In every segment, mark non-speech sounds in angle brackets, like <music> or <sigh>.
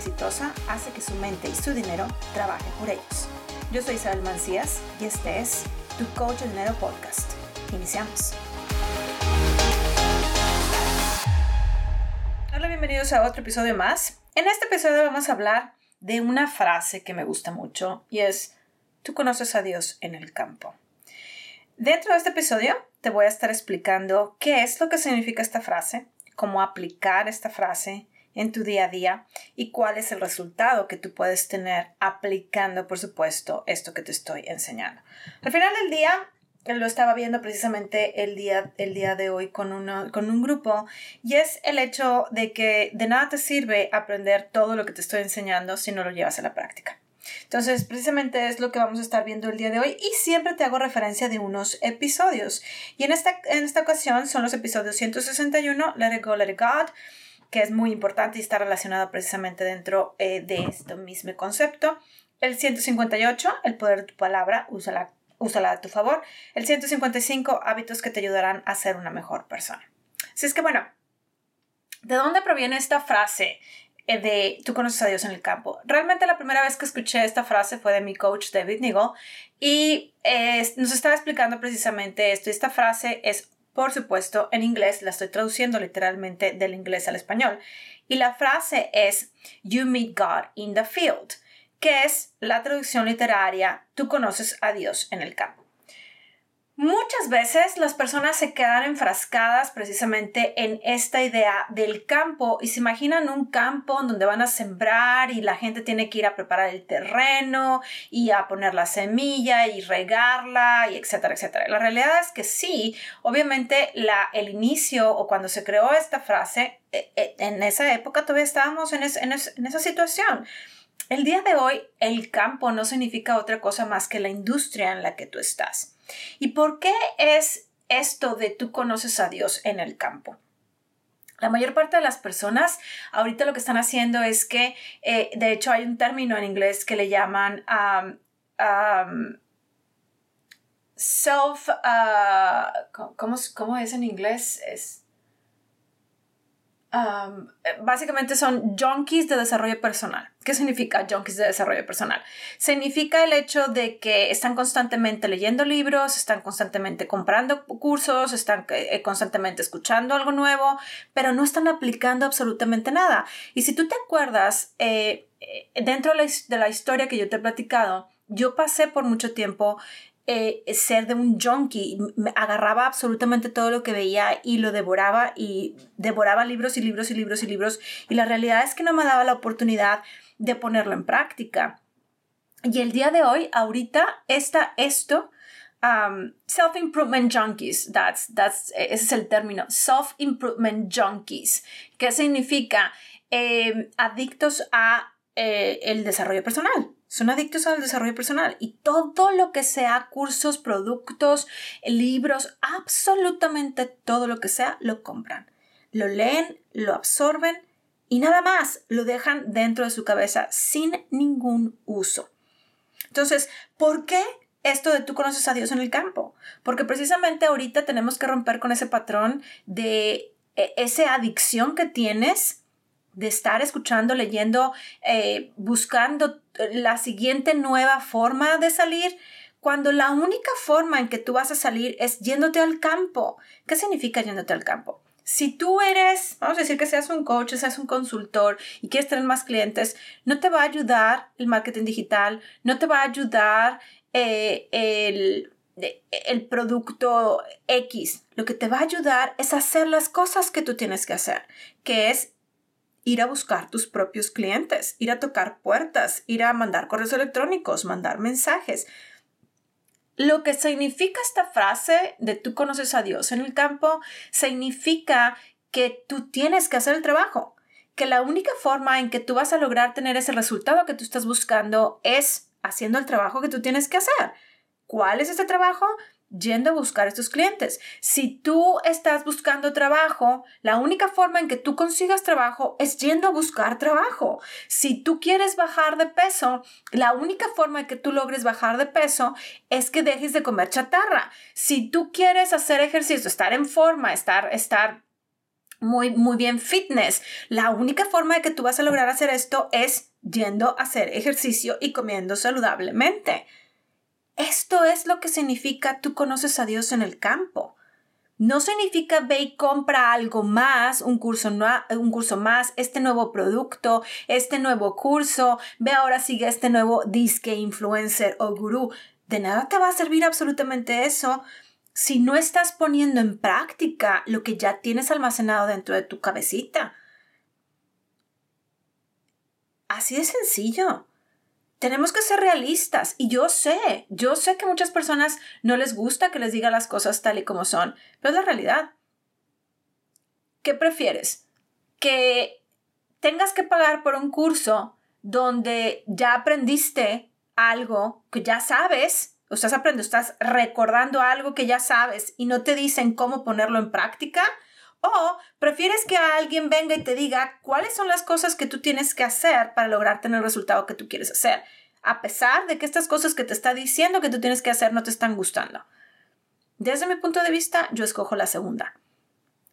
exitosa hace que su mente y su dinero trabajen por ellos. Yo soy Isabel Mancías y este es Tu Coach de Dinero Podcast. Iniciamos. Hola, bienvenidos a otro episodio más. En este episodio vamos a hablar de una frase que me gusta mucho y es, tú conoces a Dios en el campo. Dentro de este episodio te voy a estar explicando qué es lo que significa esta frase, cómo aplicar esta frase en tu día a día y cuál es el resultado que tú puedes tener aplicando, por supuesto, esto que te estoy enseñando. Al final del día, lo estaba viendo precisamente el día, el día de hoy con, uno, con un grupo y es el hecho de que de nada te sirve aprender todo lo que te estoy enseñando si no lo llevas a la práctica. Entonces, precisamente es lo que vamos a estar viendo el día de hoy y siempre te hago referencia de unos episodios. Y en esta, en esta ocasión son los episodios 161, Let It Go, Let It God, que es muy importante y está relacionado precisamente dentro eh, de este mismo concepto. El 158, el poder de tu palabra, úsala, úsala a tu favor. El 155, hábitos que te ayudarán a ser una mejor persona. Así es que bueno, ¿de dónde proviene esta frase? Eh, de tú conoces a Dios en el campo. Realmente la primera vez que escuché esta frase fue de mi coach David Nigel y eh, nos estaba explicando precisamente esto. esta frase es por supuesto, en inglés la estoy traduciendo literalmente del inglés al español. Y la frase es You meet God in the field, que es la traducción literaria Tú conoces a Dios en el campo. Muchas veces las personas se quedan enfrascadas precisamente en esta idea del campo y se imaginan un campo donde van a sembrar y la gente tiene que ir a preparar el terreno y a poner la semilla y regarla y etcétera, etcétera. La realidad es que sí, obviamente la, el inicio o cuando se creó esta frase, eh, eh, en esa época todavía estábamos en, en esa situación. El día de hoy el campo no significa otra cosa más que la industria en la que tú estás. ¿Y por qué es esto de tú conoces a Dios en el campo? La mayor parte de las personas ahorita lo que están haciendo es que, eh, de hecho, hay un término en inglés que le llaman um, um, self, uh, ¿cómo, es en inglés? Es básicamente son junkies de desarrollo personal. ¿Qué significa junkies de desarrollo personal? Significa el hecho de que están constantemente leyendo libros, están constantemente comprando cursos, están eh, constantemente escuchando algo nuevo, pero no están aplicando absolutamente nada. Y si tú te acuerdas, eh, eh, dentro de la historia que yo te he platicado, yo pasé por mucho tiempo eh, ser de un junkie. Me agarraba absolutamente todo lo que veía y lo devoraba y devoraba libros y libros y libros y libros. Y la realidad es que no me daba la oportunidad de ponerlo en práctica. Y el día de hoy, ahorita, está esto. Um, self-improvement junkies, that's, that's, ese es el término, self-improvement junkies, que significa eh, adictos a eh, el desarrollo personal son adictos al desarrollo personal y todo lo que sea cursos, productos, libros, absolutamente todo lo que sea, lo compran. Lo leen, lo absorben y nada más lo dejan dentro de su cabeza sin ningún uso. Entonces, ¿por qué esto de tú conoces a Dios en el campo? Porque precisamente ahorita tenemos que romper con ese patrón de e, esa adicción que tienes de estar escuchando, leyendo, eh, buscando la siguiente nueva forma de salir, cuando la única forma en que tú vas a salir es yéndote al campo. ¿Qué significa yéndote al campo? Si tú eres, vamos a decir que seas un coach, seas un consultor y quieres tener más clientes, no te va a ayudar el marketing digital, no te va a ayudar eh, el, el producto X. Lo que te va a ayudar es hacer las cosas que tú tienes que hacer, que es ir a buscar tus propios clientes, ir a tocar puertas, ir a mandar correos electrónicos, mandar mensajes. Lo que significa esta frase de tú conoces a Dios en el campo significa que tú tienes que hacer el trabajo, que la única forma en que tú vas a lograr tener ese resultado que tú estás buscando es haciendo el trabajo que tú tienes que hacer. ¿Cuál es ese trabajo? Yendo a buscar estos clientes. Si tú estás buscando trabajo, la única forma en que tú consigas trabajo es yendo a buscar trabajo. Si tú quieres bajar de peso, la única forma en que tú logres bajar de peso es que dejes de comer chatarra. Si tú quieres hacer ejercicio, estar en forma, estar, estar muy, muy bien fitness. La única forma de que tú vas a lograr hacer esto es yendo a hacer ejercicio y comiendo saludablemente. Esto es lo que significa tú conoces a Dios en el campo. No significa ve y compra algo más, un curso, un curso más, este nuevo producto, este nuevo curso, ve ahora sigue este nuevo disque influencer o gurú. De nada te va a servir absolutamente eso si no estás poniendo en práctica lo que ya tienes almacenado dentro de tu cabecita. Así de sencillo. Tenemos que ser realistas y yo sé, yo sé que muchas personas no les gusta que les diga las cosas tal y como son, pero es la realidad. ¿Qué prefieres? ¿Que tengas que pagar por un curso donde ya aprendiste algo que ya sabes estás aprendiendo, estás recordando algo que ya sabes y no te dicen cómo ponerlo en práctica? ¿O prefieres que alguien venga y te diga cuáles son las cosas que tú tienes que hacer para lograr tener el resultado que tú quieres hacer? A pesar de que estas cosas que te está diciendo que tú tienes que hacer no te están gustando. Desde mi punto de vista, yo escojo la segunda.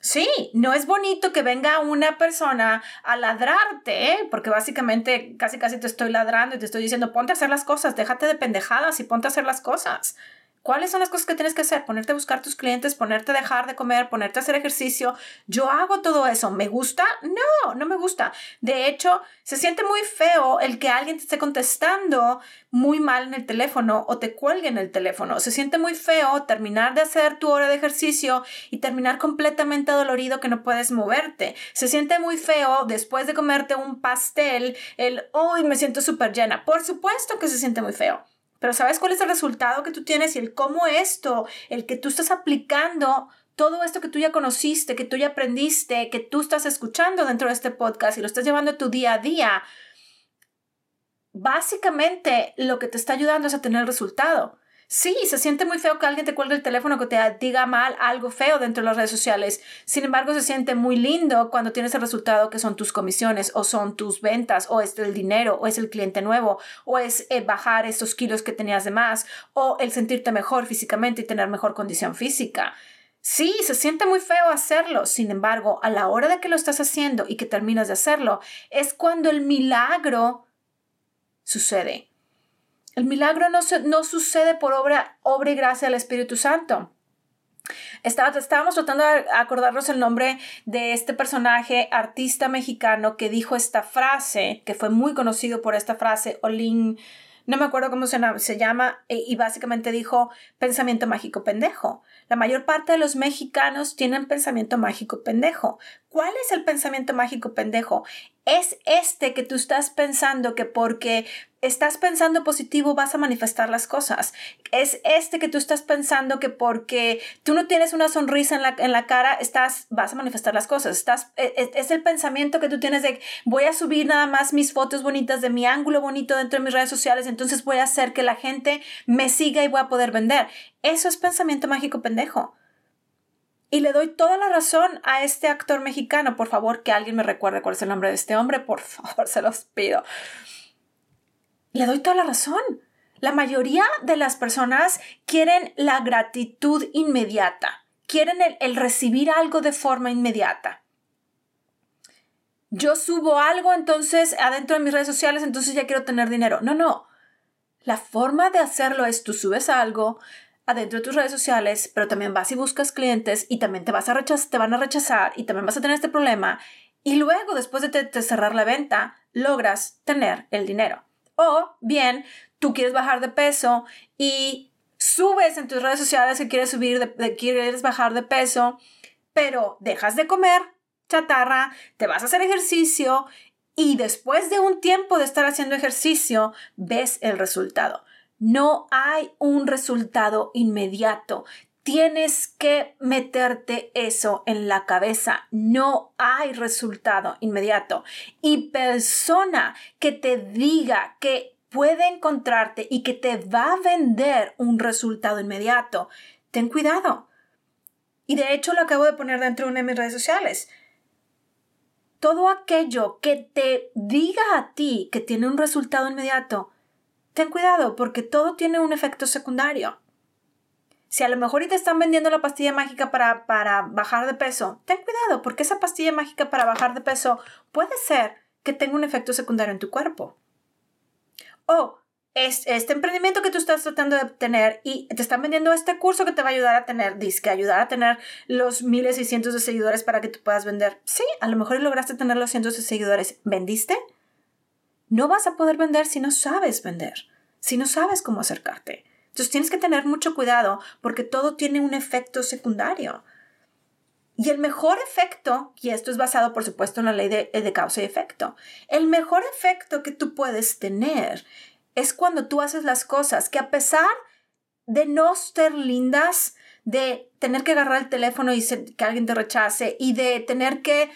Sí, no es bonito que venga una persona a ladrarte, porque básicamente casi casi te estoy ladrando y te estoy diciendo ponte a hacer las cosas, déjate de pendejadas y ponte a hacer las cosas. ¿Cuáles son las cosas que tienes que hacer? Ponerte a buscar tus clientes, ponerte a dejar de comer, ponerte a hacer ejercicio. Yo hago todo eso. ¿Me gusta? No, no me gusta. De hecho, se siente muy feo el que alguien te esté contestando muy mal en el teléfono o te cuelgue en el teléfono. Se siente muy feo terminar de hacer tu hora de ejercicio y terminar completamente dolorido que no puedes moverte. Se siente muy feo después de comerte un pastel el, hoy me siento súper llena. Por supuesto que se siente muy feo. Pero ¿sabes cuál es el resultado que tú tienes y el cómo esto, el que tú estás aplicando todo esto que tú ya conociste, que tú ya aprendiste, que tú estás escuchando dentro de este podcast y lo estás llevando a tu día a día, básicamente lo que te está ayudando es a tener resultado. Sí, se siente muy feo que alguien te cuelgue el teléfono, que te diga mal algo feo dentro de las redes sociales. Sin embargo, se siente muy lindo cuando tienes el resultado que son tus comisiones o son tus ventas o es el dinero o es el cliente nuevo o es eh, bajar estos kilos que tenías de más o el sentirte mejor físicamente y tener mejor condición física. Sí, se siente muy feo hacerlo. Sin embargo, a la hora de que lo estás haciendo y que terminas de hacerlo, es cuando el milagro sucede. El milagro no, no sucede por obra, obra y gracia del Espíritu Santo. estábamos tratando de acordarnos el nombre de este personaje artista mexicano que dijo esta frase, que fue muy conocido por esta frase, Olin, no me acuerdo cómo se, se llama, e, y básicamente dijo pensamiento mágico pendejo. La mayor parte de los mexicanos tienen pensamiento mágico pendejo. ¿Cuál es el pensamiento mágico pendejo? Es este que tú estás pensando que porque estás pensando positivo vas a manifestar las cosas. Es este que tú estás pensando que porque tú no tienes una sonrisa en la, en la cara, estás, vas a manifestar las cosas. Estás, es, e, es, el pensamiento que tú tienes de voy a subir nada más mis fotos bonitas de mi ángulo bonito dentro de mis redes sociales, entonces voy a hacer que la gente me siga y voy a poder vender. Eso es pensamiento mágico pendejo. Y le doy toda la razón a este actor mexicano. Por favor, que alguien me recuerde cuál es el nombre de este hombre. Por favor, <laughs> se los pido. Le doy toda la razón. La mayoría de las personas quieren la gratitud inmediata. Quieren el, el recibir algo de forma inmediata. Yo subo algo entonces adentro de mis redes sociales, entonces ya quiero tener dinero. No, no. La forma de hacerlo es tú subes algo, adentro de tus redes sociales, pero también vas y buscas clientes y también te, vas a rechazar, te van a rechazar y también vas a tener este problema. Y luego, después de, cerrar la venta, logras tener el dinero. O bien, tú quieres bajar de peso y subes en tus redes sociales que quieres subir, de, quieres bajar de peso, pero dejas de comer chatarra, te vas a hacer ejercicio y después de un tiempo de estar haciendo ejercicio, ves el resultado. No hay un resultado inmediato. Tienes que meterte eso en la cabeza. No hay resultado inmediato. Y persona que te diga que puede encontrarte y que te va a vender un resultado inmediato, ten cuidado. Y de hecho lo acabo de poner dentro de una de mis redes sociales. Todo aquello que te diga a ti que tiene un resultado inmediato, ten cuidado porque todo tiene un efecto secundario. Si a lo mejor te están vendiendo la pastilla mágica para, para bajar de peso, ten cuidado porque esa pastilla mágica para bajar de peso puede ser que tenga un efecto secundario en tu cuerpo. O este emprendimiento que tú estás tratando de tener y te están vendiendo este curso que te va a ayudar a tener, disque, ayudar a tener los miles y cientos de seguidores para que tú puedas vender. Sí, a lo mejor lograste tener los cientos de seguidores. ¿Vendiste? No vas a poder vender si no sabes vender, si no sabes cómo acercarte. Entonces tienes que tener mucho cuidado porque todo tiene un efecto secundario. Y el mejor efecto, y esto es basado por supuesto en la ley de, de causa y efecto, el mejor efecto que tú puedes tener es cuando tú haces las cosas que a pesar de no ser lindas, de tener que agarrar el teléfono y que alguien te rechace y de tener que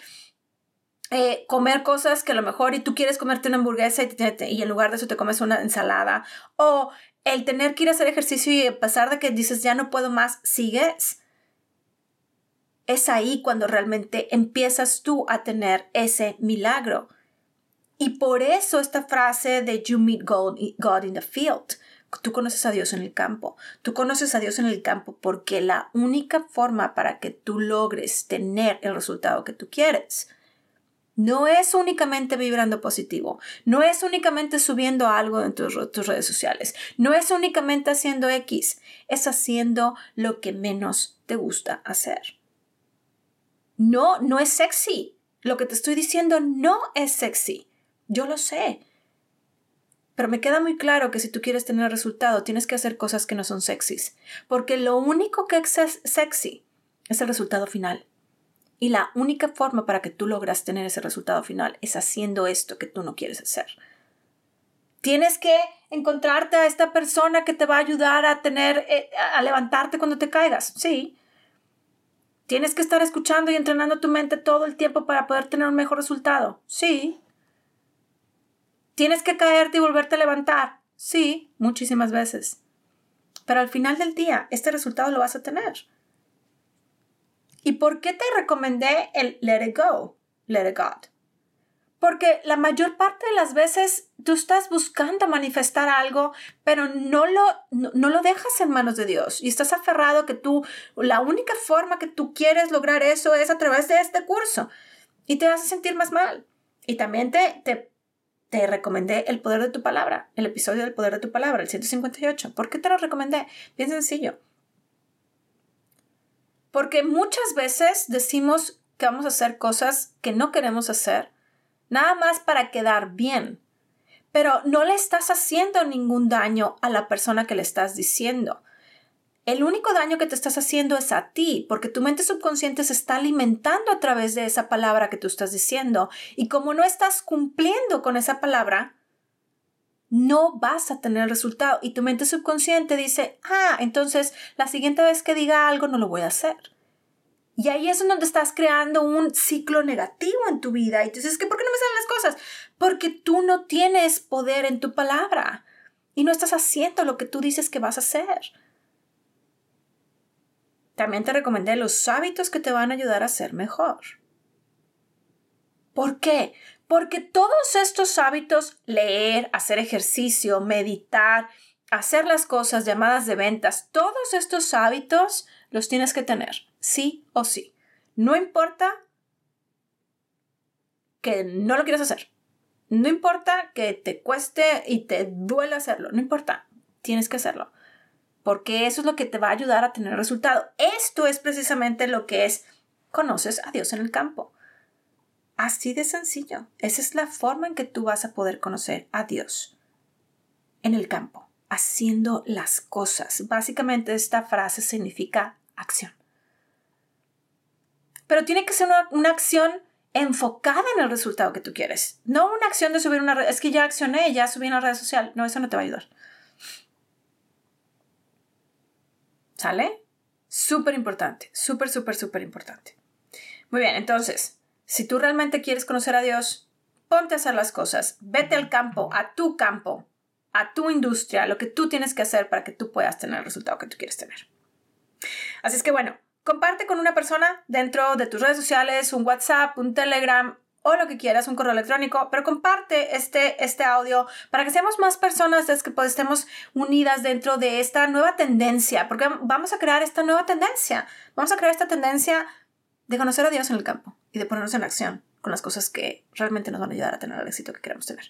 eh, comer cosas que a lo mejor y tú quieres comerte una hamburguesa y, en lugar de eso te comes una ensalada o el tener que ir a hacer ejercicio y a pesar de que dices ya no puedo más, sigues. Es ahí cuando realmente empiezas tú a tener ese milagro. Y por eso esta frase de You meet God, in the field. Tú conoces a Dios en el campo. Tú conoces a Dios en el campo porque la única forma para que tú logres tener el resultado que tú quieres no es únicamente vibrando positivo, no es únicamente subiendo algo en tus, tus, redes sociales, no es únicamente haciendo X, es haciendo lo que menos te gusta hacer. No, no es sexy. Lo que te estoy diciendo no es sexy. Yo lo sé. Pero me queda muy claro que si tú quieres tener resultado, tienes que hacer cosas que no son sexys. Porque lo único que es sexy es el resultado final. Y la única forma para que tú logras tener ese resultado final es haciendo esto que tú no quieres hacer. Tienes que encontrarte a esta persona que te va a ayudar a tener, eh, a levantarte cuando te caigas. Sí. Tienes que estar escuchando y entrenando tu mente todo el tiempo para poder tener un mejor resultado. Sí. ¿Tienes que caerte y volverte a levantar? Sí, muchísimas veces. Pero al final del día, este resultado lo vas a tener. ¿Y por qué te recomendé el let it go, let it God? Porque la mayor parte de las veces tú estás buscando manifestar algo, pero no lo, no, lo dejas en manos de Dios y estás aferrado que tú, la única forma que tú quieres lograr eso es a través de este curso y te vas a sentir más mal. Y también te, te te recomendé El Poder de tu Palabra, el episodio del Poder de tu Palabra, el 158. ¿Por qué te lo recomendé? Bien sencillo. Porque muchas veces decimos que vamos a hacer cosas que no queremos hacer, nada más para quedar bien. Pero no le estás haciendo ningún daño a la persona que le estás diciendo el único daño que te estás haciendo es a ti, porque tu mente subconsciente se está alimentando a través de esa palabra que tú estás diciendo. Y como no estás cumpliendo con esa palabra, no vas a tener el resultado. Y tu mente subconsciente dice, ah, entonces la siguiente vez que diga algo no lo voy a hacer. Y ahí es donde estás creando un ciclo negativo en tu vida. Y tú dices, ¿por qué no me salen las cosas? Porque tú no tienes poder en tu palabra y no estás haciendo lo que tú dices que vas a hacer. También te recomendé los hábitos que te van a ayudar a ser mejor. ¿Por qué? Porque todos estos hábitos, leer, hacer ejercicio, meditar, hacer las cosas llamadas de ventas, todos estos hábitos los tienes que tener, sí o sí. No importa que no lo quieras hacer. No importa que te cueste y te duele hacerlo. No importa. Tienes que hacerlo porque eso es lo que te va a ayudar a tener resultado. Esto es precisamente lo que es conoces a Dios en el campo. Así de sencillo. Esa es la forma en que tú vas a poder conocer a Dios en el campo, haciendo las cosas. Básicamente esta frase significa acción. Pero tiene que ser una, una acción enfocada en el resultado que tú quieres. No una acción de subir una red. Es que ya accioné, ya subí una red social. No, eso no te va a ayudar. ¿Sale? Súper importante, súper, súper, súper importante. Muy bien, entonces, si tú realmente quieres conocer a Dios, ponte a hacer las cosas, vete al campo, a tu campo, a tu industria, lo que tú tienes que hacer para que tú puedas tener el resultado que tú quieres tener. Así es que bueno, comparte con una persona dentro de tus redes sociales, un WhatsApp, un Telegram o lo que quieras, un correo electrónico, pero comparte este, este audio para que seamos más personas que pues, estemos unidas dentro de esta nueva tendencia, porque vamos a crear esta nueva tendencia, vamos a crear esta tendencia de conocer a Dios en el campo y de ponernos en acción con las cosas que realmente nos van a ayudar a tener el éxito que queremos tener.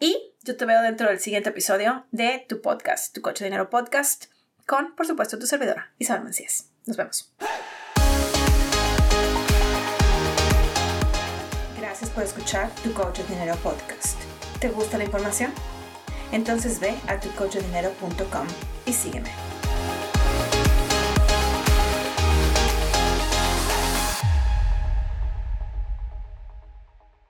Y yo te veo dentro del siguiente episodio de tu podcast, tu Coche de Dinero Podcast, con, por supuesto, tu servidora, Isabel Mancías. Nos vemos. Gracias por escuchar tu Coach de Dinero Podcast. ¿Te gusta la información? Entonces ve a tucoachdinero.com y sígueme.